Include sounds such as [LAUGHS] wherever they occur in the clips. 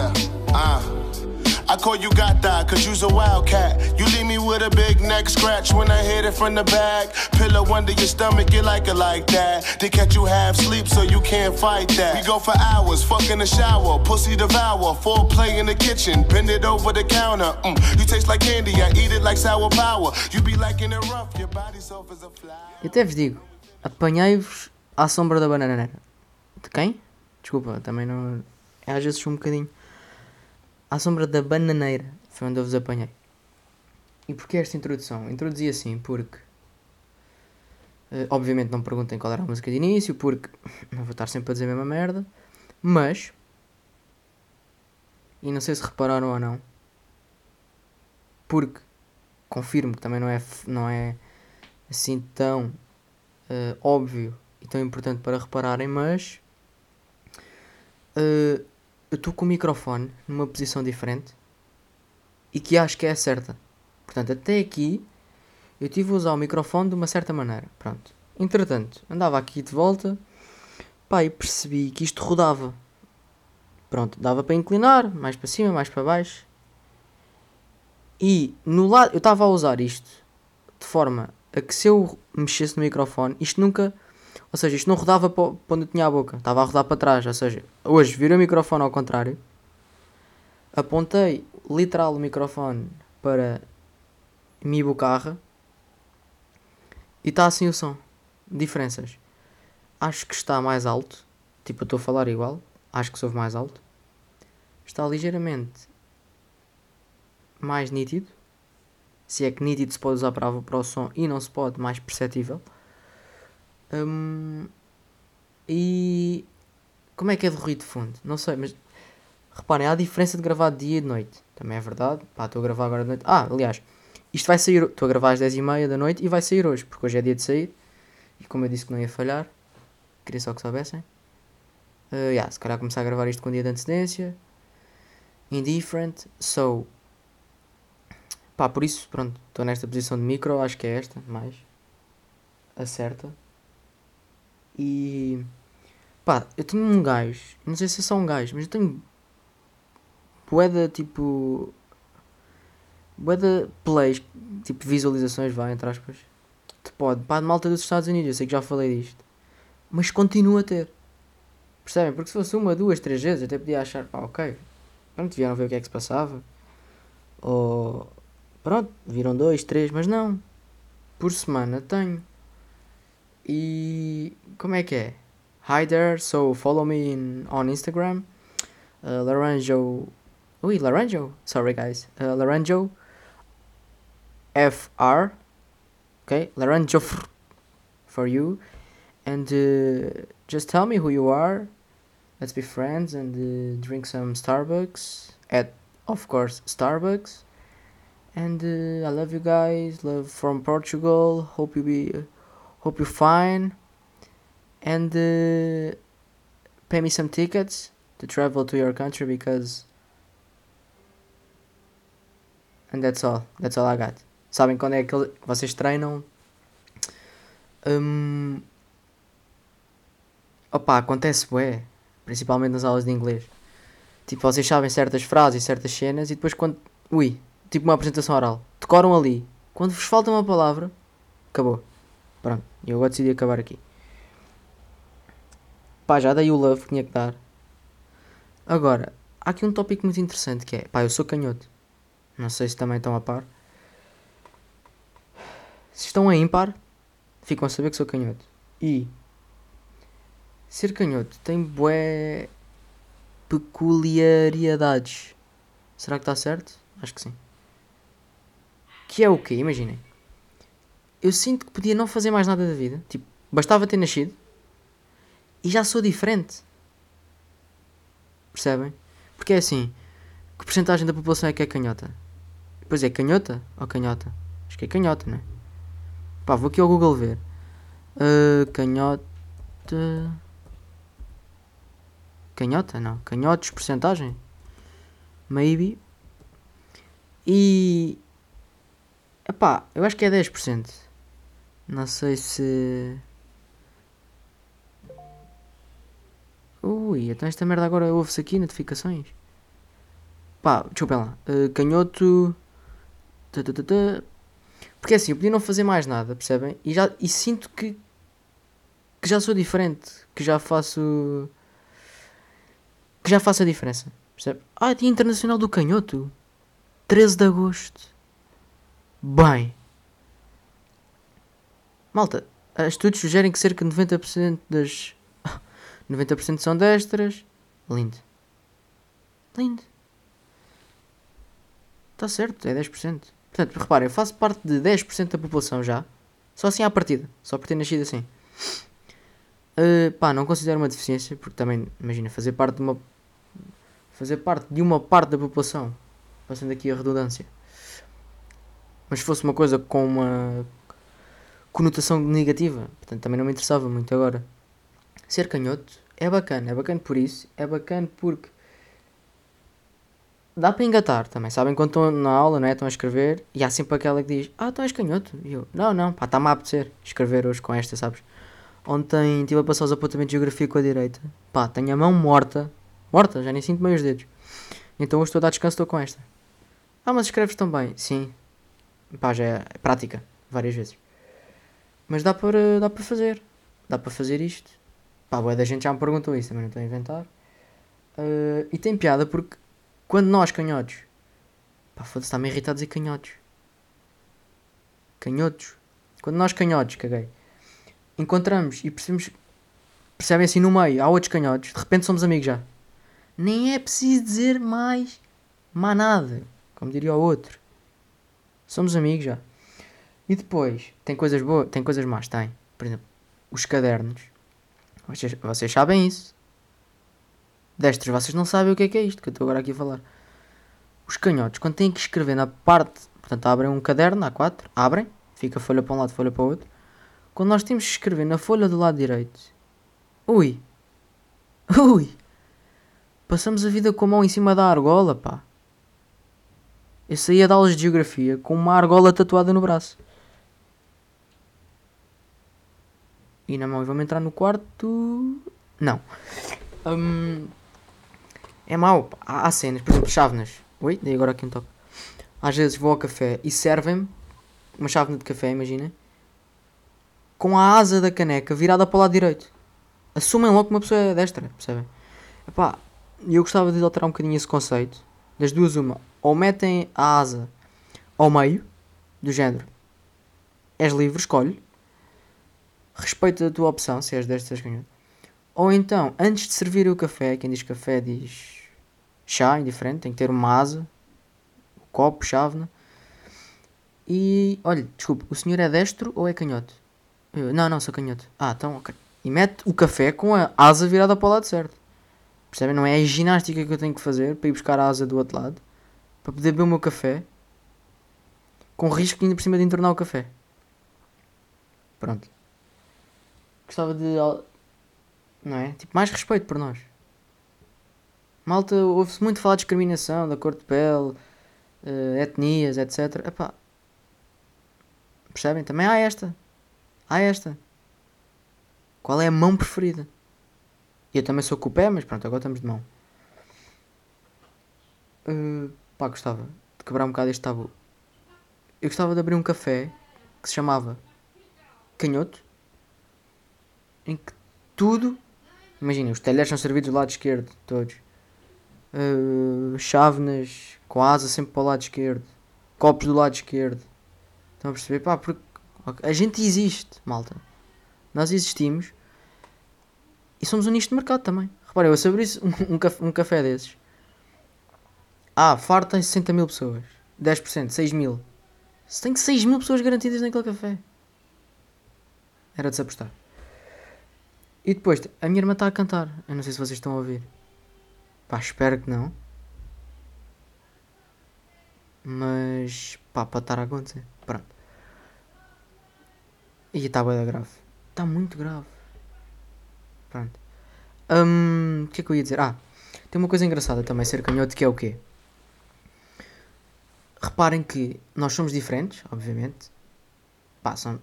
Yeah, uh. I call you gata, cause you's a wildcat. You leave me with a big neck scratch when I hit it from the back. Pillow under your stomach, you like it like that. They catch you half sleep, so you can't fight that. We go for hours, fuck in the shower, pussy devour, full play in the kitchen, bend it over the counter. Mm. You taste like candy, I eat it like sour power. You be liking it rough, your body soft as a flower. Eu até vos digo, apanhei-vos à sombra da bananeira. De quem? Desculpa, também não. É às vezes um bocadinho. À sombra da bananeira foi onde eu vos apanhei. E porquê esta introdução? Introduzi assim porque. eh, obviamente não perguntem qual era a música de início, porque [LAUGHS] não vou estar sempre a dizer a mesma merda. Mas. E não sei se repararam ou não. Porque confirmo que também não é, não é assim tão eh, óbvio e tão importante para repararem, mas eh, eu estou com o microfone numa posição diferente e que acho que é a certa. Portanto, até aqui eu tive a usar o microfone de uma certa maneira. Pronto. Entretanto, andava aqui de volta, pá, e percebi que isto rodava. Pronto, dava para inclinar, mais para cima, mais para baixo. E no lado, eu estava a usar isto de forma a que se eu mexesse no microfone, isto nunca. Ou seja, isto não rodava para onde eu tinha a boca, estava a rodar para trás. Ou seja, hoje virei o microfone ao contrário, apontei literal o microfone para minha bocarra e está assim o som. Diferenças. Acho que está mais alto, tipo eu estou a falar igual, acho que sou mais alto. Está ligeiramente mais nítido se é que nítido se pode usar para, para o som e não se pode, mais perceptível. Hum, e como é que é de ruído de fundo? Não sei, mas reparem, há a diferença de gravar de dia e de noite. Também é verdade. Pá, estou a gravar agora de noite. Ah, aliás, isto vai sair. Estou a gravar às 10h30 da noite e vai sair hoje, porque hoje é dia de sair. E como eu disse que não ia falhar, queria só que soubessem. Uh, yeah, se calhar começar a gravar isto com um dia de antecedência. Indifferent. So, Pá, por isso, pronto, estou nesta posição de micro, acho que é esta, mais. Acerta. E. Pá, eu tenho um gajo, não sei se é só um gajo, mas eu tenho. Boeda tipo. Boeda plays, tipo visualizações, vai, entre aspas. De pode, pá, de malta dos Estados Unidos, eu sei que já falei disto. Mas continua a ter. Percebem? Porque se fosse uma, duas, três vezes, eu até podia achar, pá, ok. Pronto, vieram ver o que é que se passava. Ou pronto, viram dois, três, mas não. Por semana tenho. E como é que é? Hi there, so follow me in, on Instagram. Uh, Laranjo. Ui, Laranjo. Sorry guys. Uh, Laranjo. FR. Okay, Laranjo for you. And uh, just tell me who you are. Let's be friends and uh, drink some Starbucks. At, of course, Starbucks and uh, I love you guys. Love from Portugal. Hope you be, hope you're fine, and uh, pay me some tickets to travel to your country because. And that's all. That's all I got. Sabem quando é que vocês treinam? Hum, opa, acontece bué, principalmente nas aulas de inglês. Tipo, vocês sabem certas frases e certas cenas e depois quando. Ui, tipo uma apresentação oral. Decoram ali. Quando vos falta uma palavra, acabou. Pronto, eu agora decidi acabar aqui. Pá, já dei o love que tinha que dar. Agora, há aqui um tópico muito interessante que é, pá, eu sou canhoto. Não sei se também estão a par. Se estão a ímpar, ficam a saber que sou canhoto. E ser canhoto tem bué peculiaridades. Será que está certo? Acho que sim. Que é o quê? Imaginem. Eu sinto que podia não fazer mais nada da vida. Tipo, bastava ter nascido. E já sou diferente. Percebem? Porque é assim. Que porcentagem da população é que é canhota? Pois é, canhota ou canhota? Acho que é canhota, né? Pá, vou aqui ao Google ver. Ah, canhota. Canhota? Não. Canhotos, porcentagem? Maybe. E. Epá, eu acho que é 10%. Não sei se. Ui, então esta merda agora ouve-se aqui notificações. Pá, desculpem lá. Uh, canhoto. Tã, Porque assim, eu podia não fazer mais nada, percebem? E, já, e sinto que. que já sou diferente. Que já faço. que já faço a diferença. Percebe? Ah, Dia Internacional do Canhoto. 13 de Agosto. Bem. Malta, estudos sugerem que cerca de 90% das. [LAUGHS] 90% são destras. Lindo. Lindo. Está certo, é 10%. Portanto, reparem, eu faço parte de 10% da população já. Só assim à partida. Só por ter nascido assim. Uh, pá, não considero uma deficiência, porque também, imagina, fazer parte de uma. Fazer parte de uma parte da população. Passando aqui a redundância. Mas se fosse uma coisa com uma conotação negativa, portanto também não me interessava muito agora. Ser canhoto é bacana, é bacana por isso, é bacana porque dá para engatar também. Sabem quando estão na aula, não é? Estão a escrever e há sempre aquela que diz: Ah, então és canhoto. E eu: Não, não, pá, está-me a apetecer escrever hoje com esta, sabes? Ontem estive a passar os apontamentos de geografia com a direita. Pá, tenho a mão morta. Morta, já nem sinto meio os dedos. Então hoje estou a dar descanso, estou com esta. Ah, mas escreves também? Sim. Pá, já é prática, várias vezes. Mas dá para, dá para fazer. Dá para fazer isto. Pá, boa da gente já me perguntou isso, também não estou a inventar. Uh, e tem piada porque quando nós, canhotos. Pá, foda-se, está-me irritado dizer canhotos. Canhotos. Quando nós, canhotos, caguei. Encontramos e percebemos. Percebem assim no meio, há outros canhotos. De repente somos amigos já. Nem é preciso dizer mais. Má nada. Como diria o outro. Somos amigos já. E depois, tem coisas boas, tem coisas más, tem. Por exemplo, os cadernos. Vocês, vocês sabem isso. Destros, vocês não sabem o que é que é isto que eu estou agora aqui a falar. Os canhotos, quando têm que escrever na parte, portanto, abrem um caderno A4, abrem, fica folha para um lado, folha para o outro. Quando nós temos que escrever na folha do lado direito, ui, ui, passamos a vida com a mão em cima da argola, pá. Eu saía de aulas de geografia com uma argola tatuada no braço. E na mão, e vamos entrar no quarto. Não. Um, é mau. Há, há cenas, por exemplo, chávenas. Oi, dei agora aqui um toque. Às vezes vou ao café e servem-me uma chávena de café, imagina, com a asa da caneca virada para o lado direito. Assumem logo que uma pessoa é destra, percebem? Epá, eu gostava de alterar um bocadinho esse conceito. Das duas, uma. Ou metem a asa ao meio, do género. És livre, escolhe. Respeita a tua opção, se és desta, és canhoto. Ou então, antes de servir o café, quem diz café diz chá, indiferente, tem que ter uma asa, um copo, chávena. E, olha, desculpe, o senhor é destro ou é canhoto? Eu, não, não, sou canhoto. Ah, então, ok. E mete o café com a asa virada para o lado certo. Percebem? Não é a ginástica que eu tenho que fazer para ir buscar a asa do outro lado. Para poder beber o meu café. Com risco ainda por cima de entornar o café. Pronto. Gostava de. Não é? Tipo, mais respeito por nós. Malta, ouve-se muito falar de discriminação, da cor de pele, uh, etnias, etc. Epá. Percebem? Também há esta. Há esta. Qual é a mão preferida? Eu também sou com o pé, mas pronto, agora estamos de mão. Uh, pá, gostava de quebrar um bocado este tabu. Eu gostava de abrir um café que se chamava Canhoto, em que tudo. Imaginem, os talheres são servidos do lado esquerdo, todos uh, chávenas com asa sempre para o lado esquerdo, copos do lado esquerdo. Estão a perceber? Pá, porque a gente existe, malta. Nós existimos e somos um nicho de mercado também. Reparem, eu se abrisse um, um, café, um café desses, ah, farto tem 60 mil pessoas, 10%, 6 mil. Se tem 6 mil pessoas garantidas naquele café, era de se apostar. E depois, a minha irmã está a cantar. Eu não sei se vocês estão a ouvir. Pá, espero que não. Mas, pá, pode estar a acontecer. Pronto. E está bem grave. Está muito grave. Pronto. Um, o que é que eu ia dizer? Ah, tem uma coisa engraçada também ser canhoto que é o quê? Reparem que nós somos diferentes, obviamente. Pá, são,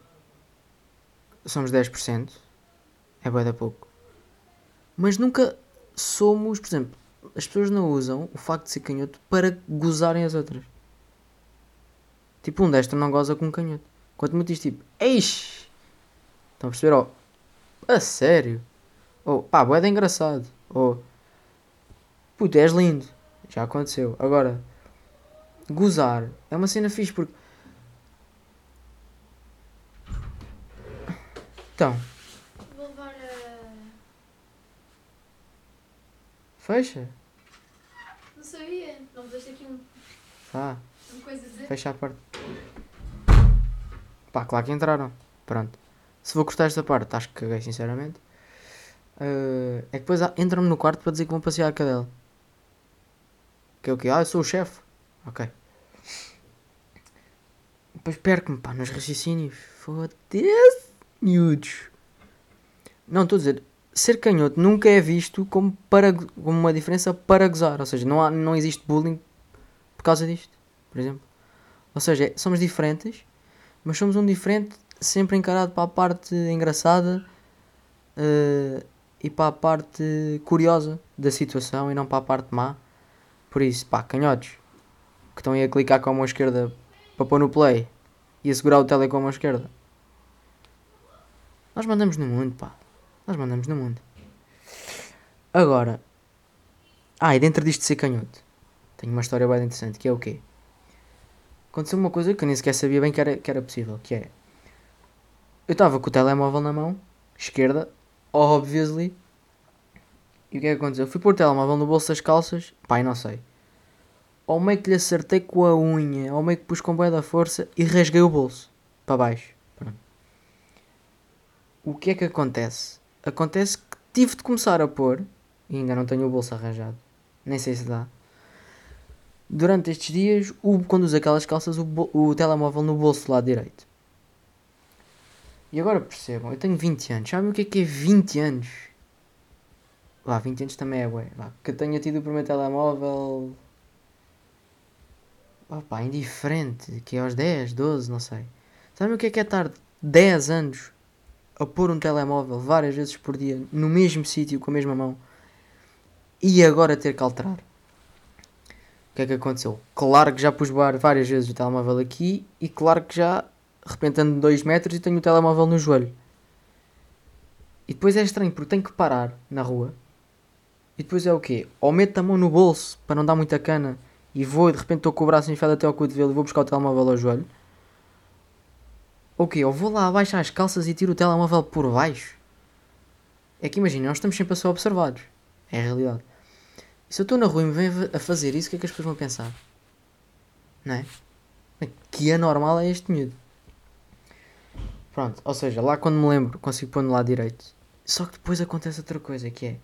somos 10%. É bué da pouco. Mas nunca somos, por exemplo, as pessoas não usam o facto de ser canhoto para gozarem as outras. Tipo, um destro não goza com um canhoto. Quanto muito diz tipo, eixe! Estão a perceber? Oh, a sério? Ou, oh, pá, boeda engraçado. Ou, oh, puto, és lindo. Já aconteceu. Agora, gozar é uma cena fixe porque. Então. Vou levar a. Fecha. Não sabia. Não me aqui um, Tá. uma coisa a dizer. Fecha a parte. Pá, claro que entraram. Pronto. Se vou cortar esta parte, acho que caguei, sinceramente. Eh, é que depois entram-me no quarto para dizer que vão passear a cadela. Que é o quê? Ah, eu sou o chefe. Ok. Depois perco-me, pá, nos raciocínios. Foda-se, miúdos. Não, estou a dizer, ser canhoto nunca é visto como, para, como uma diferença para gozar. Ou seja, não, há, não existe bullying por causa disto, por exemplo. Ou seja, é- somos diferentes, mas somos um diferente sempre encarado para a parte engraçada eh, e para a parte curiosa da situação e não para a parte má. Por isso, pá, canhotos que estão aí a clicar com a mão esquerda para pôr no play e a segurar o tele com a mão esquerda. Nós mandamos no mundo, pá. Nós mandamos no mundo. Agora, ah, e dentro disto de ser canhoto, tenho uma história bem interessante que é o quê? Aconteceu uma coisa que eu nem sequer sabia bem que era, que era possível, que é eu estava com o telemóvel na mão, esquerda, obviously. E o que é que aconteceu? Eu fui pôr o telemóvel no bolso das calças, pai, não sei. Ou meio que lhe acertei com a unha, ou meio que pus com boa da força e rasguei o bolso para baixo. Pronto. O que é que acontece? Acontece que tive de começar a pôr, e ainda não tenho o bolso arranjado, nem sei se dá. Durante estes dias, o, quando uso aquelas calças, o, o telemóvel no bolso do lado direito. E agora percebam, eu tenho 20 anos. Sabem o que é que é 20 anos? Lá, 20 anos também é ué. Lá, que eu tenha tido o primeiro telemóvel. Opa, indiferente. Que é aos 10, 12, não sei. Sabem o que é que é estar 10 anos a pôr um telemóvel várias vezes por dia no mesmo sítio com a mesma mão e agora ter que alterar? O que é que aconteceu? Claro que já pus várias vezes o telemóvel aqui e claro que já de repente ando 2 metros e tenho o telemóvel no joelho. E depois é estranho porque tenho que parar na rua. E depois é o quê? Ou meto a mão no bolso para não dar muita cana e vou e de repente estou com o braço enfiado até ao cotovelo e vou buscar o telemóvel ao joelho. O quê? Ou vou lá abaixo às calças e tiro o telemóvel por baixo. É que imagina, nós estamos sempre a ser observados. É a realidade. E se eu estou na rua e me vem a fazer isso, o que é que as pessoas vão pensar? Não é? Que anormal é este miúdo. Pronto, ou seja, lá quando me lembro consigo pôr no lado direito. Só que depois acontece outra coisa que é.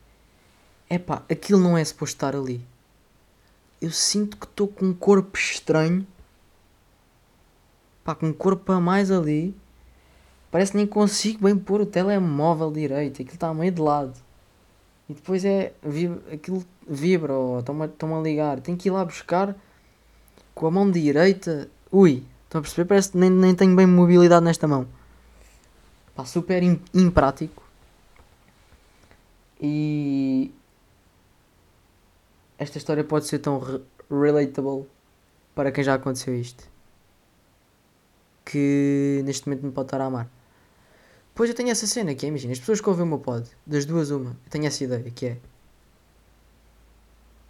Epá, aquilo não é suposto estar ali. Eu sinto que estou com um corpo estranho. Pá, com um corpo a mais ali. Parece que nem consigo bem pôr o telemóvel direito. Aquilo está meio de lado. E depois é. vib- Aquilo vibra estão-me a ligar. Tenho que ir lá buscar com a mão direita. Ui, estão a perceber? Parece que nem, nem tenho bem mobilidade nesta mão. Pá, super im- imprático. E. Esta história pode ser tão re- relatable para quem já aconteceu isto. Que neste momento me pode estar a amar. Pois eu tenho essa cena que é, imagina, as pessoas que ouvem o meu pod, das duas uma, eu tenho essa ideia que é.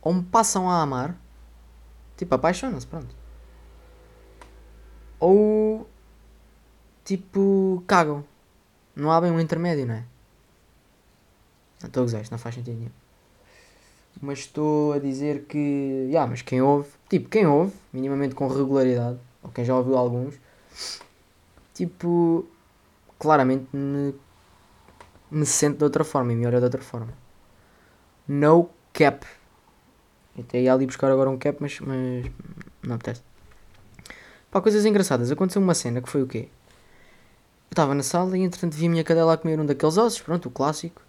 Ou me passam a amar, tipo, apaixonam-se, pronto. Ou. Tipo, cagam. Não há bem um intermédio, não é? Não estou a gozar, isto não faz sentido nenhum. Mas estou a dizer que. Ya, mas quem ouve, tipo, quem ouve, minimamente com regularidade, ou quem já ouviu alguns, tipo, claramente me, me sente de outra forma e me olha de outra forma. No cap. Eu até ia ali buscar agora um cap, mas, mas não apetece. Pá, coisas engraçadas. Aconteceu uma cena que foi o quê? Eu estava na sala e entretanto vi a minha cadela a comer um daqueles ossos, pronto, o clássico.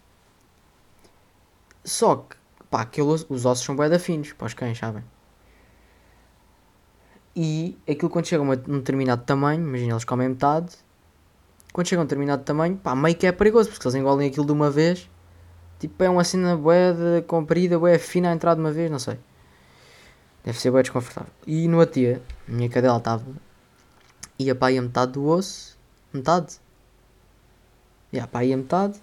Só que, pá, aquele os ossos são bué da finos, para os cães, sabem? E aquilo quando chega a um determinado tamanho, imagina, eles comem metade. Quando chega a um determinado tamanho, pá, meio que é perigoso, porque eles engolem aquilo de uma vez, Tipo, é uma cena bué comprida, bué fina a entrar de uma vez, não sei. Deve ser bué desconfortável. E no dia, a minha cadela estava... Ia para aí a metade do osso. Metade. Ia para aí a metade.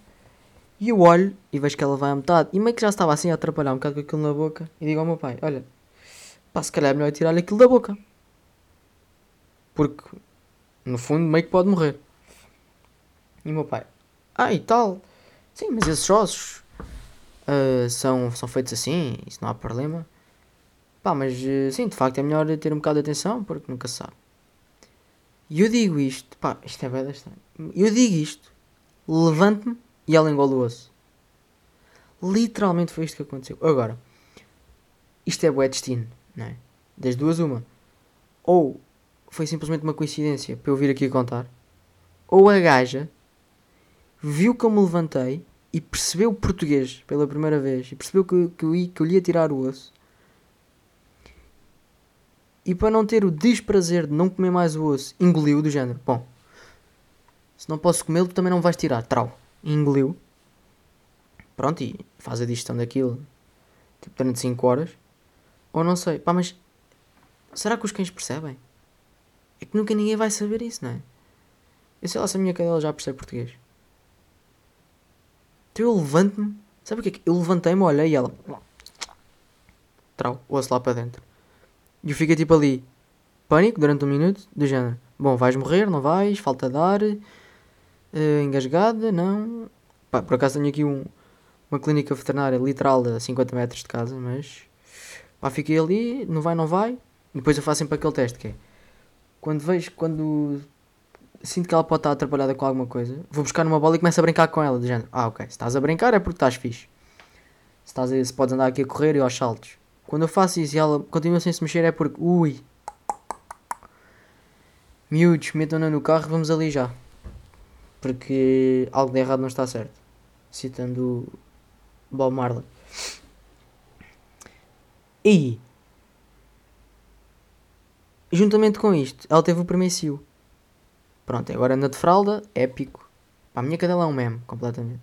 E eu olho e vejo que ela vai a metade. E meio que já estava assim a atrapalhar um bocado com aquilo na boca. E digo ao meu pai, olha... Pá, se calhar é melhor tirar-lhe aquilo da boca. Porque, no fundo, meio que pode morrer. E o meu pai, ah, e tal. Sim, mas esses ossos ah, são, são feitos assim, isso não há problema. Pá, mas eh, sim, de facto é melhor ter um bocado de atenção, porque nunca se sabe. E eu digo isto, pá, isto é bem estranho. Eu digo isto, levanto-me e ela engole o osso. Literalmente foi isto que aconteceu. Agora, isto é bué destino, não é? Das duas, uma. Ou foi simplesmente uma coincidência para eu vir aqui contar, ou a gaja viu que eu me levantei e percebeu português pela primeira vez e percebeu que, que, eu, que eu lhe ia tirar o osso. E para não ter o desprazer de não comer mais o osso, engoliu do género. Bom, se não posso comê-lo, também não vais tirar. Trau. Engoliu. Pronto, e faz a digestão daquilo tipo durante 5 horas. Ou não sei. Pá, mas será que os cães percebem? É que nunca ninguém vai saber isso, não é? Eu sei lá se a minha cadela já percebe português. Então eu levanto-me. Sabe o que é que? Eu levantei-me, olhei e ela. Trau, osso lá para dentro. E eu fiquei tipo ali. Pânico durante um minuto, do género. Bom, vais morrer, não vais? Falta dar. Uh, engasgada, não. Pá, por acaso tenho aqui um, uma clínica veterinária literal a 50 metros de casa, mas. Pá, fiquei ali, não vai, não vai. Depois eu faço sempre aquele teste que é. Quando vejo, quando sinto que ela pode estar atrapalhada com alguma coisa, vou buscar numa bola e começo a brincar com ela, do género. Ah, ok, se estás a brincar é porque estás fixe. Se, estás a, se podes andar aqui a correr e aos saltos. Quando eu faço isso e ela continua sem se mexer é porque, ui, miúdos, metam-na no carro vamos ali já. Porque algo de errado não está certo. Citando Bob Marley. E, juntamente com isto, ela teve o cio. Pronto, agora anda de fralda, épico. A minha cadela é um meme, completamente.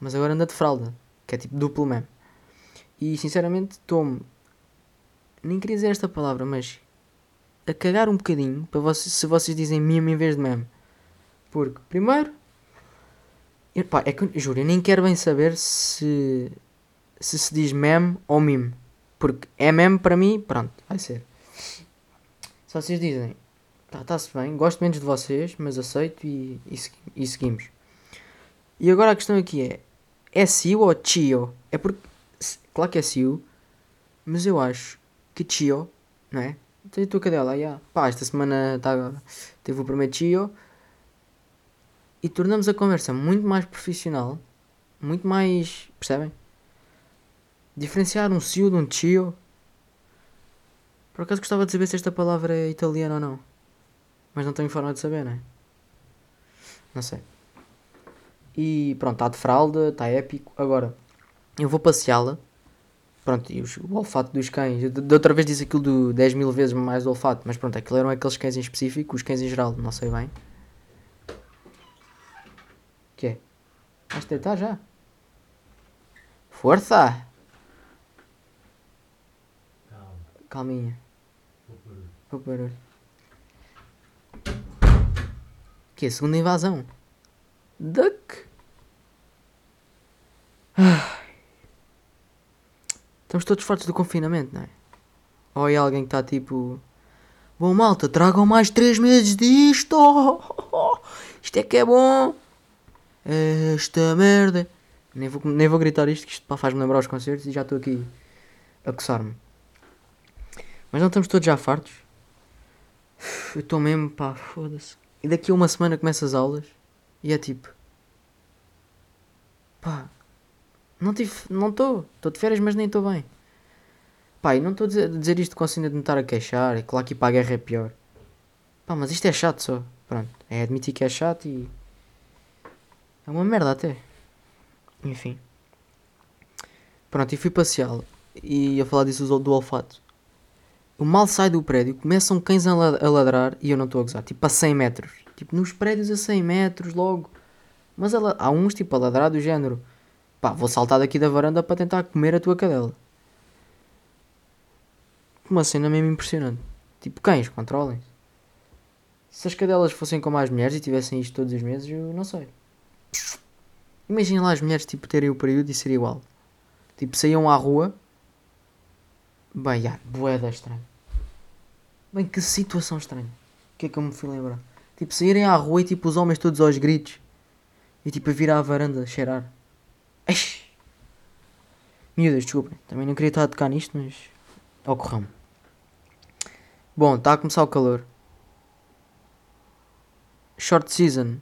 Mas agora anda de fralda, que é tipo duplo meme. E sinceramente estou-me. Nem queria dizer esta palavra, mas. A cagar um bocadinho para vocês, se vocês dizem meme em vez de meme. Porque, primeiro. Eu, pá, é que, juro, eu nem quero bem saber se. Se se diz meme ou meme. Porque é meme para mim, pronto, vai ser. Se vocês dizem Está-se tá bem, gosto menos de vocês, mas aceito e, e, e, seguimos. E agora a questão aqui é: é Sio ou Chio? É porque, claro que é Sio, mas eu acho que Chio, não é? Tem a tua cadela, yeah. pá, esta semana tá, teve o primeiro Chio e tornamos a conversa muito mais profissional, muito mais, percebem? Diferenciar um Sio de um Chio. Por acaso gostava de saber se esta palavra é italiana ou não. Mas não tenho forma de saber, não é? Não sei. E pronto, está de fralda, está épico. Agora, eu vou passeá-la. Pronto, e os, o olfato dos cães. De, outra vez disse aquilo do 10 mil vezes mais do olfato. Mas pronto, aquilo eram aqueles cães em específico. Os cães em geral, não sei bem. O que é? Vais tentar já? Força! Calma. Calminha. Vou barulho que é a segunda invasão. Duck. Estamos todos fortes do confinamento, não é? Ou é alguém que está tipo. Bom malta, tragam mais 3 meses disto! [LAUGHS] Isto é que é bom! Esta merda! Nem vou, nem vou gritar isto, que isto faz-me lembrar os concertos e já estou aqui a coçar-me. Mas não estamos todos já fartos? Eu estou mesmo, pá, foda-se. E daqui a uma semana começo as aulas e é tipo. Pá, não tive. Não estou. Estou de férias, mas nem estou bem. Pá, e não estou a dizer, isto com a cena de me estar a queixar. É claro que ir para a guerra é pior. Pá, mas isto é chato só. Pronto. É admitir que é chato e. É uma merda até. Enfim. Pronto, e fui passeá-lo. E a falar disso do olfato. Eu mal saio do prédio, começam cães a ladrar e eu não estou a gozar. Tipo a 100 metros. Tipo nos prédios a 100 metros logo. Mas ela, há uns tipo a ladrar do género. Pá, vou saltar daqui da varanda para tentar comer a tua cadela. Uma cena mesmo impressionante. Tipo, cães, controlem-se. Se as cadelas fossem como as mulheres e tivessem isto todos os meses, eu não sei. Imaginem lá as mulheres tipo, terem o período e ser igual. Tipo, saíam à rua. Bem, já, boeda estranha. Bem, que situação estranha. O que é que eu me fui lembrar? Tipo, saírem à rua e tipo os homens todos aos gritos. E tipo a vir à varanda cheirar. Eish! Miúdas, desculpem. Também não queria estar a tocar nisto, mas ocorreu-me. Bom, está a começar o calor. Short season.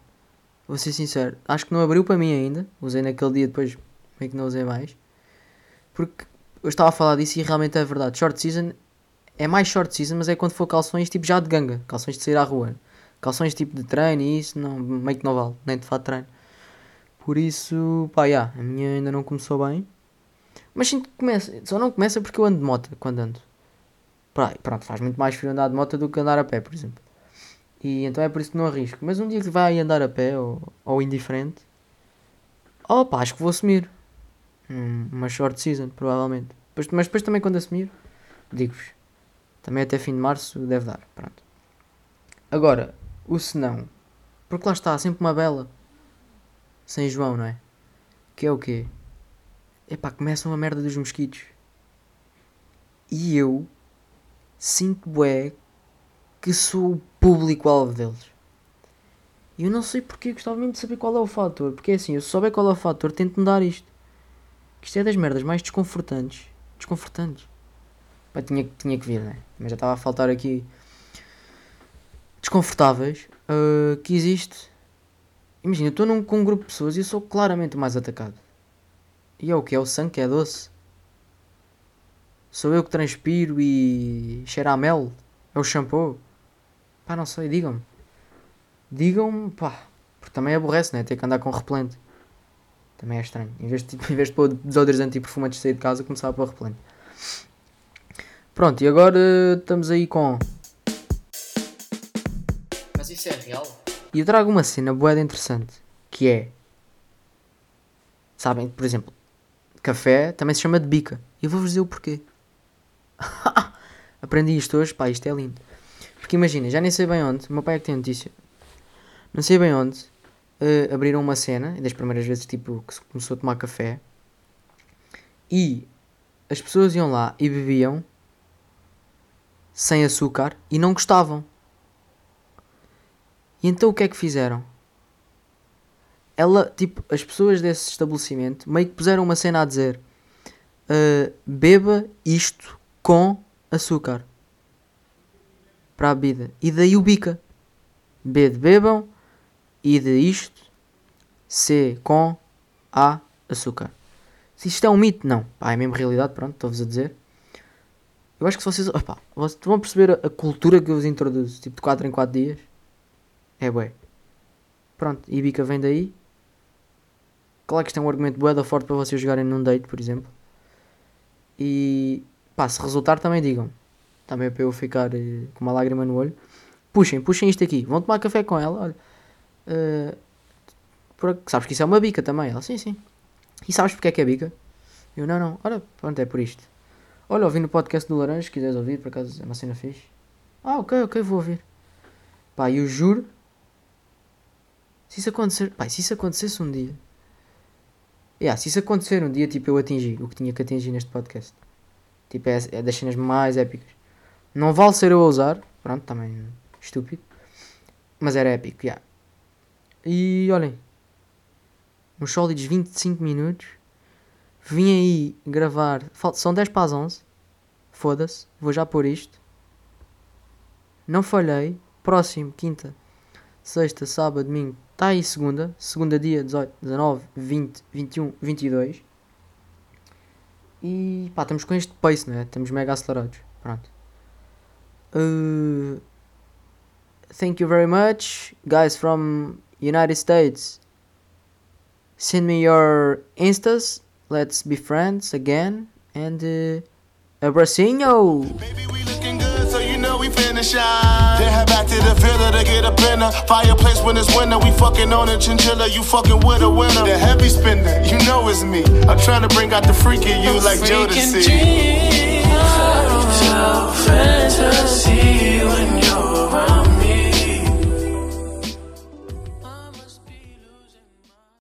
Vou ser sincero. Acho que não abriu para mim ainda. Usei naquele dia, depois meio que não usei mais. Porque eu estava a falar disso e realmente é verdade. Short season é mais short season, mas é quando for calções tipo já de ganga. Calções de sair à rua. Calções tipo de treino e isso não, meio que não vale. Nem de fato treino. Por isso, pá, já, a minha ainda não começou bem. Mas sinto que começa. Só não começa porque eu ando de moto quando ando. Pronto, faz muito mais frio andar de moto do que andar a pé, por exemplo. E então é por isso que não arrisco. Mas um dia que vai andar a pé ou, ou indiferente, oh pá, acho que vou assumir. Hum, uma short season, provavelmente. Mas depois também quando assumir, digo-vos. Também até fim de março deve dar. Pronto. Agora, o senão. Porque lá está, sempre uma bela. Sem João, não é? Que é o quê? Epá, começa uma merda dos mosquitos. E eu sinto bué que sou o público-alvo deles. E eu não sei porque, gostava mesmo de saber qual é o fator. Porque é assim, eu souber qual é o fator, tento mudar isto. Que isto é das merdas mais desconfortantes. Desconfortantes. Pá, tinha, tinha que vir, né? Mas já estava a faltar aqui. Desconfortáveis. Uh, que existe. Imagina, eu estou com um grupo de pessoas e eu sou claramente o mais atacado. E é o que? É o sangue que é doce? Sou eu que transpiro e cheira a mel? É o shampoo? Pá, não sei, digam-me. Digam-me, pá. Porque também aborrece, né? Ter que andar com repelente. Também é estranho. Em vez de, [LAUGHS] em vez de pôr desodorizante e perfume antes de sair de casa, começar a pôr repelente. Pronto, e agora estamos aí com. Mas isso é real? E eu trago uma cena boeda interessante. Que é. Sabem, por exemplo, café também se chama de bica. E eu vou-vos dizer o porquê. [LAUGHS] Aprendi isto hoje, pá, isto é lindo. Porque imagina, já nem sei bem onde, o meu pai é que tem notícia. Não sei bem onde. Uh, abriram uma cena, das primeiras vezes tipo que se começou a tomar café. E as pessoas iam lá e bebiam sem açúcar e não gostavam. E então o que é que fizeram? Ela, tipo, as pessoas desse estabelecimento meio que puseram uma cena a dizer: uh, beba isto com açúcar para a bebida. E daí o bica. B de bebam, I de isto, C com A açúcar. Se isto é um mito, não. Pá, é mesmo realidade, pronto, estou-vos a dizer. Eu acho que vocês. Opa, vocês vão perceber a, a, cultura que eu vos introduzo, tipo de 4 em 4 dias. É bué. Pronto, e bica vem daí. Claro que isto é um argumento bué da forte para vocês jogarem num date, por exemplo. E pá, se resultar também digam. Também é para eu ficar uh, com uma lágrima no olho. Puxem, puxem isto aqui. Vão tomar café com ela, olha. Uh, por, sabes que isso é uma bica também? Ela, sim, sim. E sabes porque é que é bica? Eu, não, não. Ora, pronto, é por isto. Olha, ouvi no podcast do Laranja, se quiseres ouvir, por acaso é uma cena fixe. Ah, ok, ok, vou ouvir. Pá, eu juro. Se isso acontecer. Pá, se isso acontecesse um dia. Yeah, se isso acontecer um dia, tipo, eu atingi o que tinha que atingir neste podcast. Tipo, é, é das cenas mais épicas. Não vale ser eu a usar. Pronto, também estúpido. Mas era épico, já. Yeah. E olhem. Uns sólidos 25 minutos Vim aí gravar. São 10 para as 11. Foda-se. Vou já pôr isto. Não falhei. Próximo, quinta, sexta, sábado, domingo. Está aí segunda. Segunda, dia 18, 19, 20, 21, 22. E pá, estamos com este pace, né? Estamos mega acelerados. Pronto. Uh, thank you very much, guys from United States. Send me your instas Let's be friends again and uh, Abracinho! So you know we finish shine. Then head back to the villa to get a dinner. Fireplace when it's winter. We fucking on a chinchilla. You fucking with a winner. The heavy spinner, you know it's me. I'm trying to bring out the freak in you like Jodeci. Fantasy when you